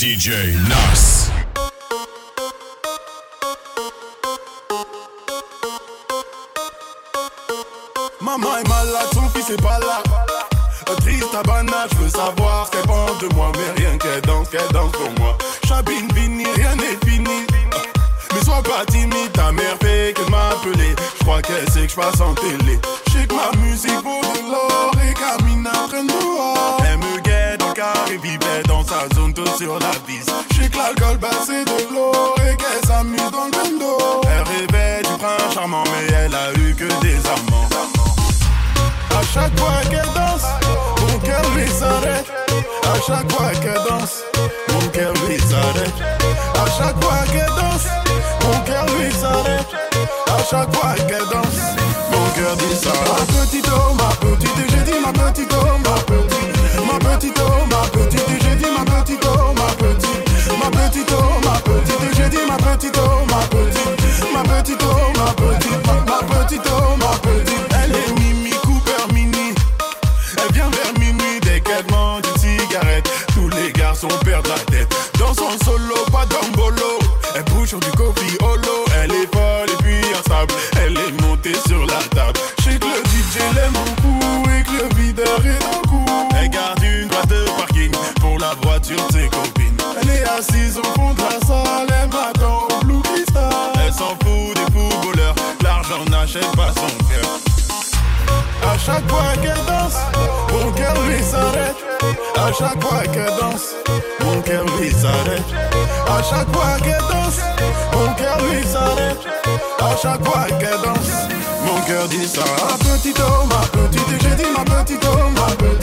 DJ Nas. Maman est malade, son fils est pas là. Triste à banane, je veux savoir ce qu'elle pense de moi. Mais rien qu'elle danse, qu'elle danse pour moi. Chabine, Vini, rien n'est fini. Mais sois pas timide, ta mère fait que m'appeler. Je crois qu'elle sait que je passe en télé. Sa zone, tout sur la vis. Je sais que l'alcool c'est de l'eau et qu'elle s'amuse dans le bendo. Elle rêvait du prince charmant, mais elle a eu que des amants. À chaque fois qu'elle danse, mon cœur lui s'arrête. À chaque fois qu'elle danse, mon cœur lui s'arrête. À chaque fois qu'elle danse, mon cœur lui s'arrête. À chaque fois qu'elle danse, mon cœur dit ça. Ma petite oh, ma petite, j'ai ma petite oh, petite. Ma petite oh, Ma petite oh, ma petite, ma, ma petite oh, ma n'achète son cœur. À chaque fois qu'elle danse, mon cœur lui s'arrête. À chaque fois qu'elle danse, mon cœur lui s'arrête. À chaque fois qu'elle danse, mon cœur lui s'arrête. À chaque fois qu'elle danse, mon cœur dit ça. Ma petite ma petite, j'ai dit ma petite ma petite.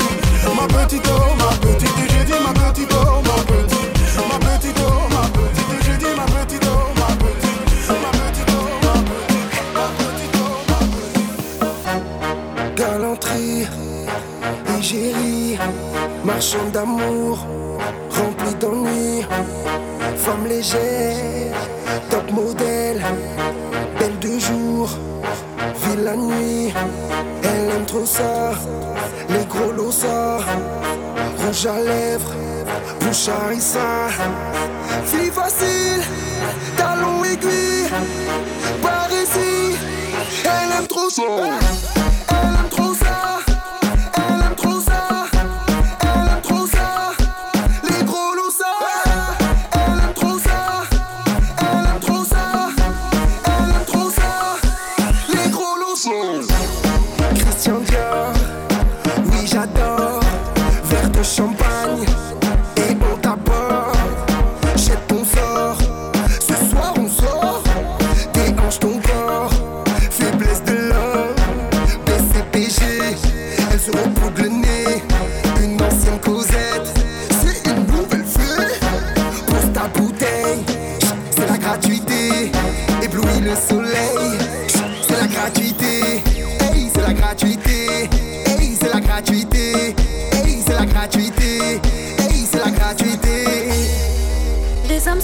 Elle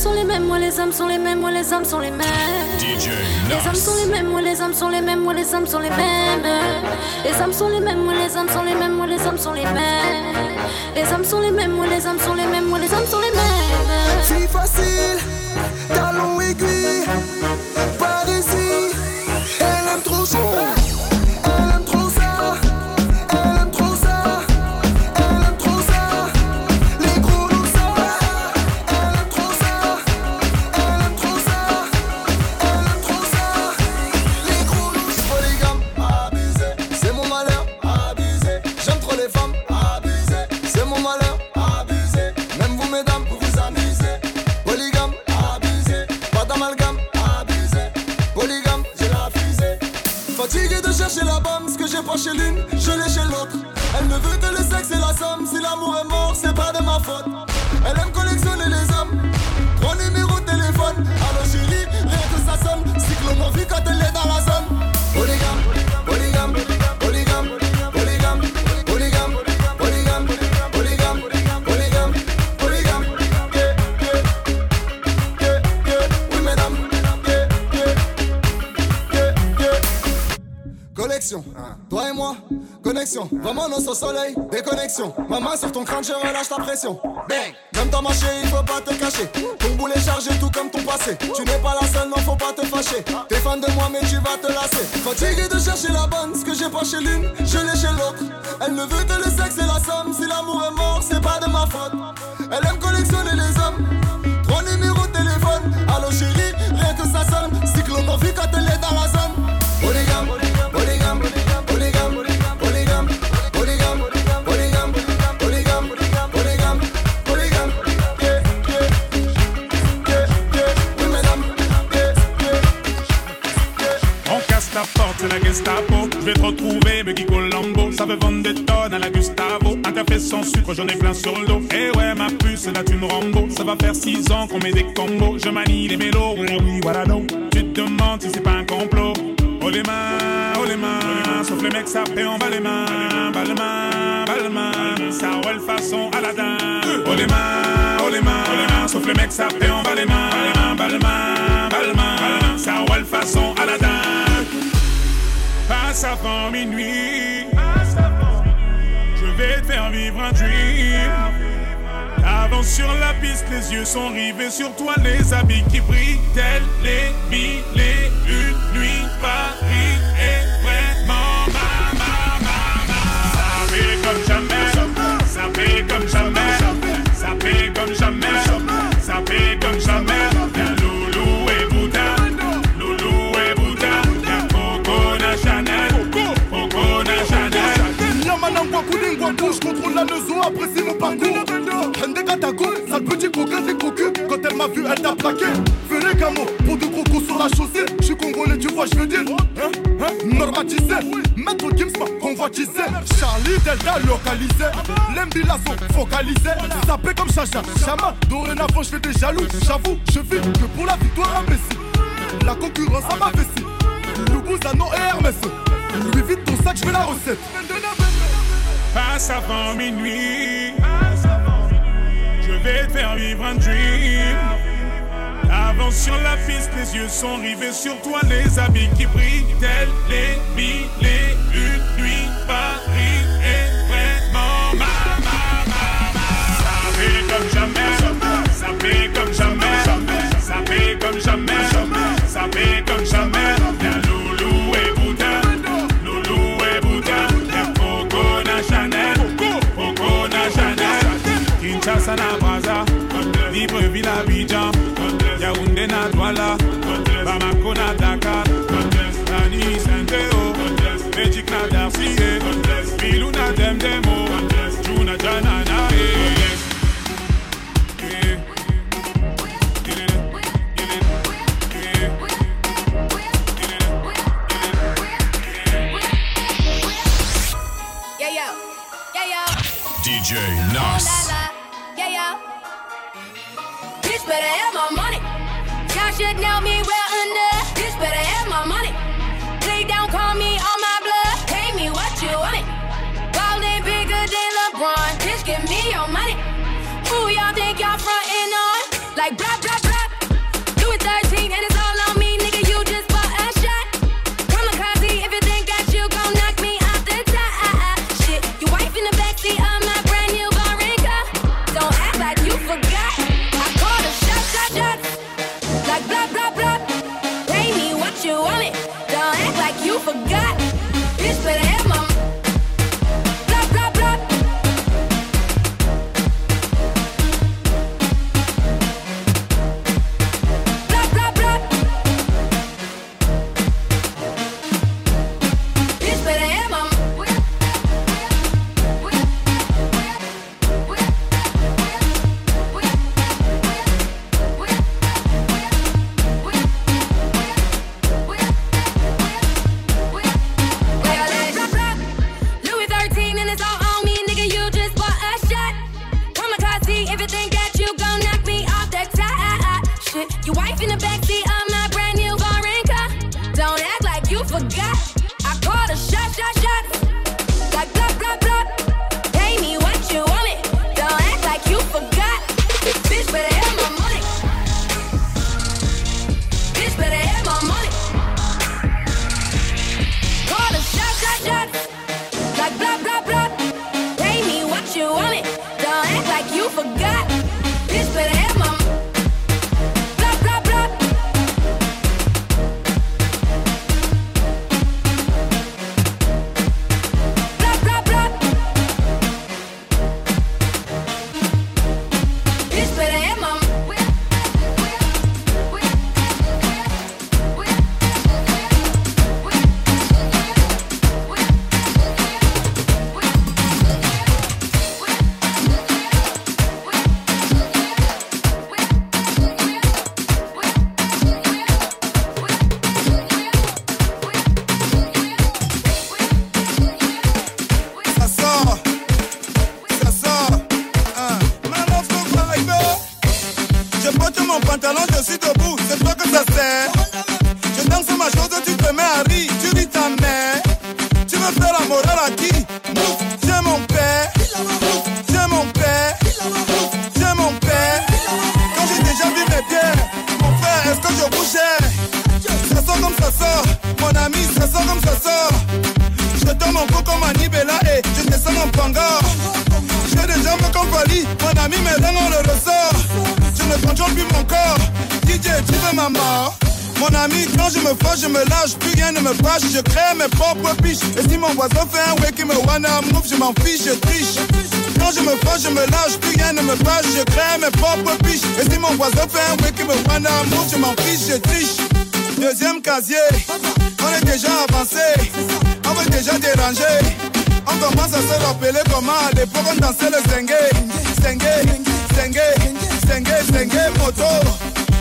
sont les mêmes, moi les âmes sont les mêmes, moi les âmes sont les mêmes. DJ Les âmes sont les mêmes, moi les âmes sont les mêmes, moi les âmes sont les mêmes. Les âmes sont les mêmes, moi les âmes sont les mêmes, moi les âmes sont les mêmes. Les âmes sont les mêmes, moi les âmes sont les mêmes, moi les âmes sont les mêmes. Fille facile, talon aiguille, connexion. Vraiment, nos au soleil, déconnexion. Ma main sur ton crâne, je relâche la pression. Bang! Même ta marché, il faut pas te cacher. Ton boulet chargé, tout comme ton passé. Tu n'es pas la seule, non, faut pas te fâcher. T'es fan de moi, mais tu vas te lasser. Fatigué de chercher la bonne, ce que j'ai pas chez l'une, je l'ai chez l'autre. Elle ne veut que le sexe et la somme. Si l'amour est mort, c'est pas de ma faute. Elle aime collectionner les hommes. Sans sucre, j'en ai plein sur le dos. Eh ouais, ma puce, là tu me Rambo. Ça va faire 6 ans qu'on met des combos. Je manie les mélos, oui, oui, voilà donc. Tu te demandes si c'est pas un complot. Oh les mains, oh les mains. Sauf les mecs, ça fait en bas les mains. Bas les mains, bas les mains. Ça roule façon Aladdin. Oh les mains, oh les mains. Sauf les mecs, ça fait en bas les mains. Bas les mains, bas les mains. Ça roule façon Aladdin. Passe avant minuit. Vivre un dream. Avance sur la piste, les yeux sont rivés sur toi, les habits qui brillent, tels les mille Maître Gims m'a convoitisé. Charlie Delta localisé. L'embilazo focalisé. Sapé comme Chacha, Chama. Dorénavant, je fais des jaloux. J'avoue, je vis que pour la victoire imbécile. La concurrence à ma vessie. Loubouzanon et Hermès. Lui vite ton sac, je veux la recette. Passe avant minuit. Je vais te faire vivre un dream. Avance sur la piste, les yeux sont rivés sur toi, les habits qui brillent, tels les mille et une nuits. Paris est vraiment ma, ma, ma, ma. Ça fait comme jamais, ça fait comme jamais, ça fait comme jamais, ça fait comme jamais. Et et looking at Walla. Y'all frontin' on? Like blah, blah, je bougeais Ça sort comme ça sort, mon ami, ça sort comme ça sort. Je te mon cou comme un Nibela et je te sens en panga. J'ai des jambes comme Fali, mon ami, là on le ressort. Je ne contrôle plus mon corps. DJ, tu veux ma mort? Mon ami, quand je me fâche, je me lâche, plus rien ne me fâche, je crée mes propres piches. Et si mon voisin fait un way qui me wanna move, je m'en fiche, je triche. Quand je me fâche, je me lâche, plus rien ne me fâche, je crée mes propres piches. Et si mon voisin fait un qui me wanna move, je m'en fiche, je triche. Deuxième casier, on est déjà avancé, on veut déjà déranger. On commence à se rappeler comment à l'époque on dansait le zengue, zengue, zengue, zengue, zengue, moto.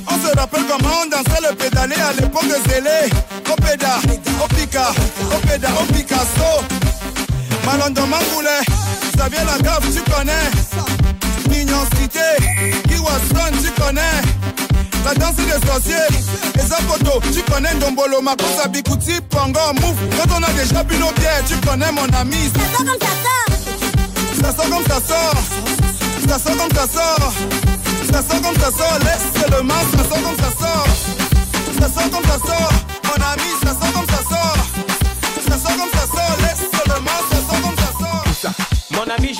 On se rappelle comment on dansait le pédalé à l'époque de Zélé. Opéda, Opika, Opéda, Picasso. Malon Mangoulé, Xavier Lagaffe, tu connais. Mignon Cité, Kiwaston, tu connais. La danse des sorciers, les photos, tu connais Ndombolo, Makosa, Bikuti, Pongo, Mouf. Quand on a déjà bu nos bières, tu connais mon ami. Ça sort comme ça sort. Ça sort comme ça sort. Ça sort comme ça sort. Ça sort comme ça sort, laisse le masque, ça sort comme ça sort. Ça sort comme ça sort,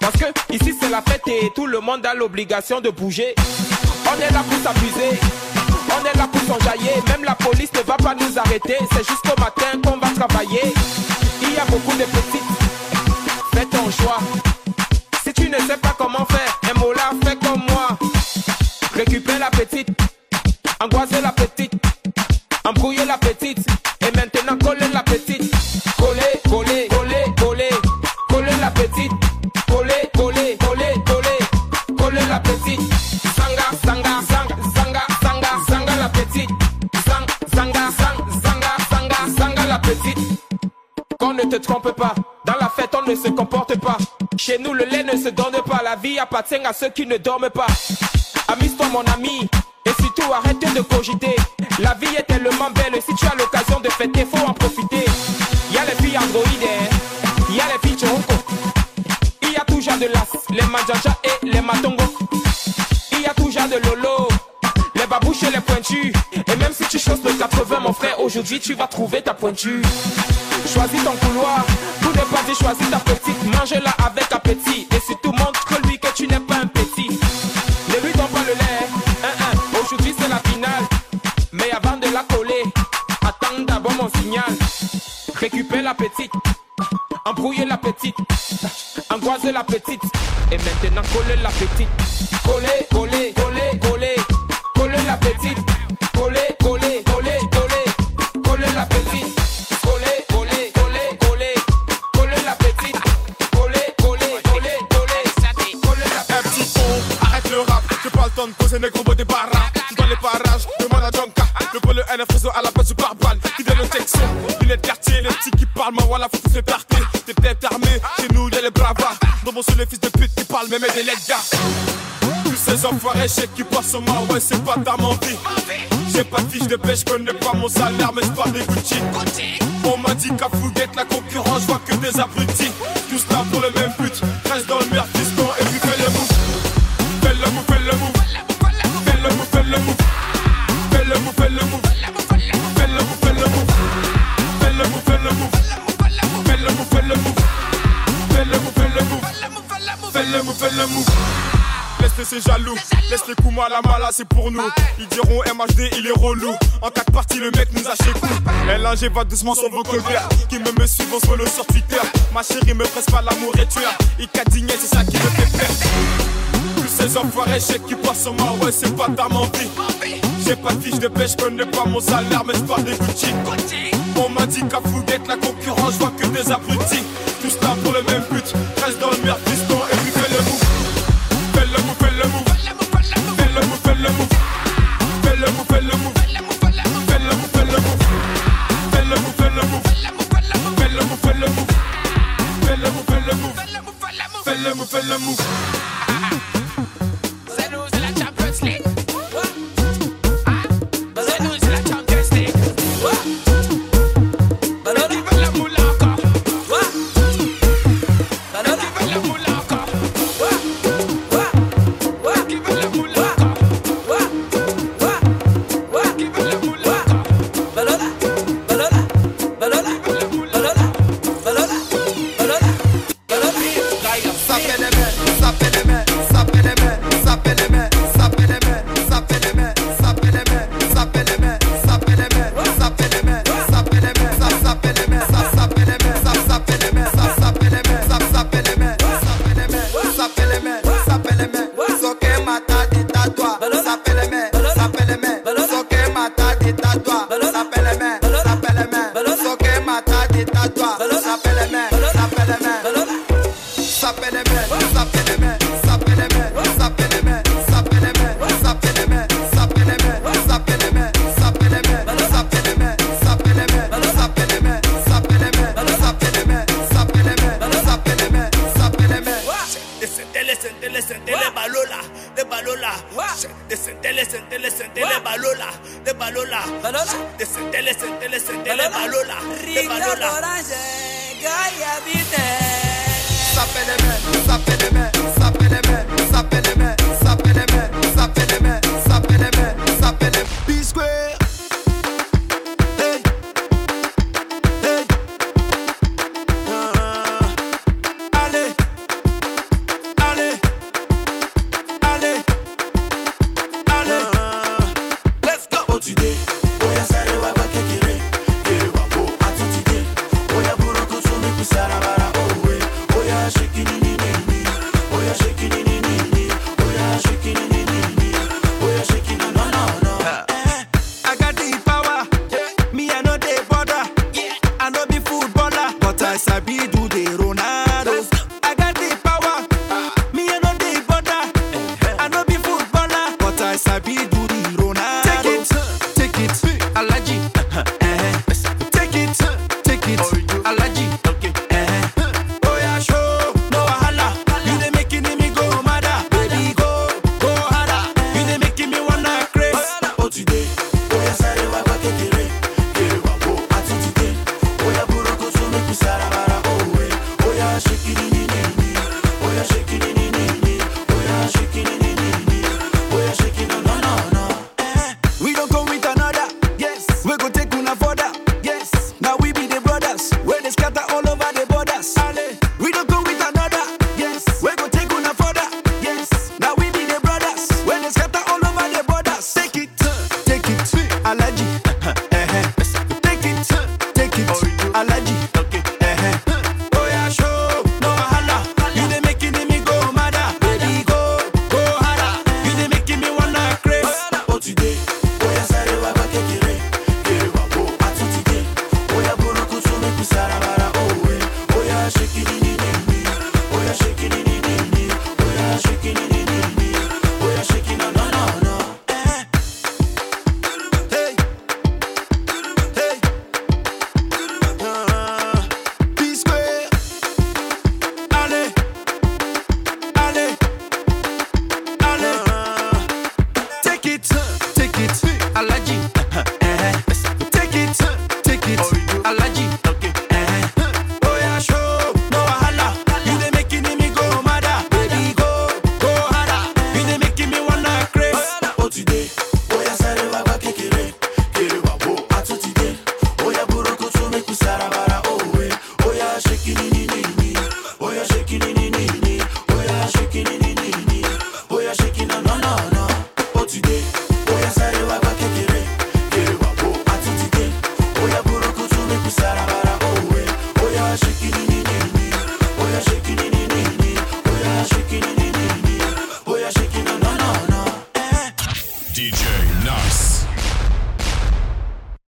Parce que ici c'est la fête et tout le monde a l'obligation de bouger. On est là pour s'amuser, on est là pour s'enjailler. Même la police ne va pas nous arrêter, c'est jusqu'au matin qu'on va travailler. Il y a beaucoup de petites, fais ton choix. Si tu ne sais pas comment faire, un mot là, fais comme moi. Récupère la petite, angoisser la petite. Embrouiller la petite donne pas, la vie appartient à ceux qui ne dorment pas. Amuse-toi mon ami, et surtout arrête de cogiter. La vie est tellement belle, si tu as l'occasion de fêter, faut en profiter. Y a les filles androïdes, y a les filles choco. Il y a toujours de l'as, les manjaja et les matongo. Il y a toujours de lolo, les babouches et les pointus. Et même si tu choses de 80, mon frère, aujourd'hui tu vas trouver ta pointure. Choisis ton couloir, tout n'est pas dit, choisis ta petite. Mange-la avec appétit. Récupère la petite, embrouiller la petite, angoiser la petite. Et maintenant coller la petite. Coller, coller, petits qui parlent, moi voilà, faut tous se tarter. T'es têtes armées, chez nous y'a les bravas. Dans mon les fils de pute qui parlent, même des gars. Tous ces enfoirés, je qui passent au ouais, c'est pas ta menti. J'ai pas de fiche de pêche, connais pas mon salaire, mais je parle des Gucci. On m'a dit qu'à Fouguette, la concurrence, vois que des abrutis. Tous là pour le même but, reste dans le meilleur c'est jaloux. Laisse les coups mal à mal, c'est pour nous. Ils diront MHD, il est relou. En quatre parties, le mec nous a chez coup. LNG va doucement sur vos colères. Qui me me suivent, on se le sur Twitter. Ma chérie me presse pas, l'amour est tueur. Il cadigné, c'est ça qui me fait peur. Tous ces enfoirés, chèques qui passent sur moi, ouais, c'est pas ta menti. J'ai pas de fiche de pêche, connais pas mon salaire, mais je parle des Gucci. On m'a dit qu'à Fouguette, la concurrence, je vois que des abrutis. Tous là pour le même but, reste dans le merde, fait le move. Eleva Lola, eleva Lola. Sapeleme, sapeleme, sapeleme, sapeleme.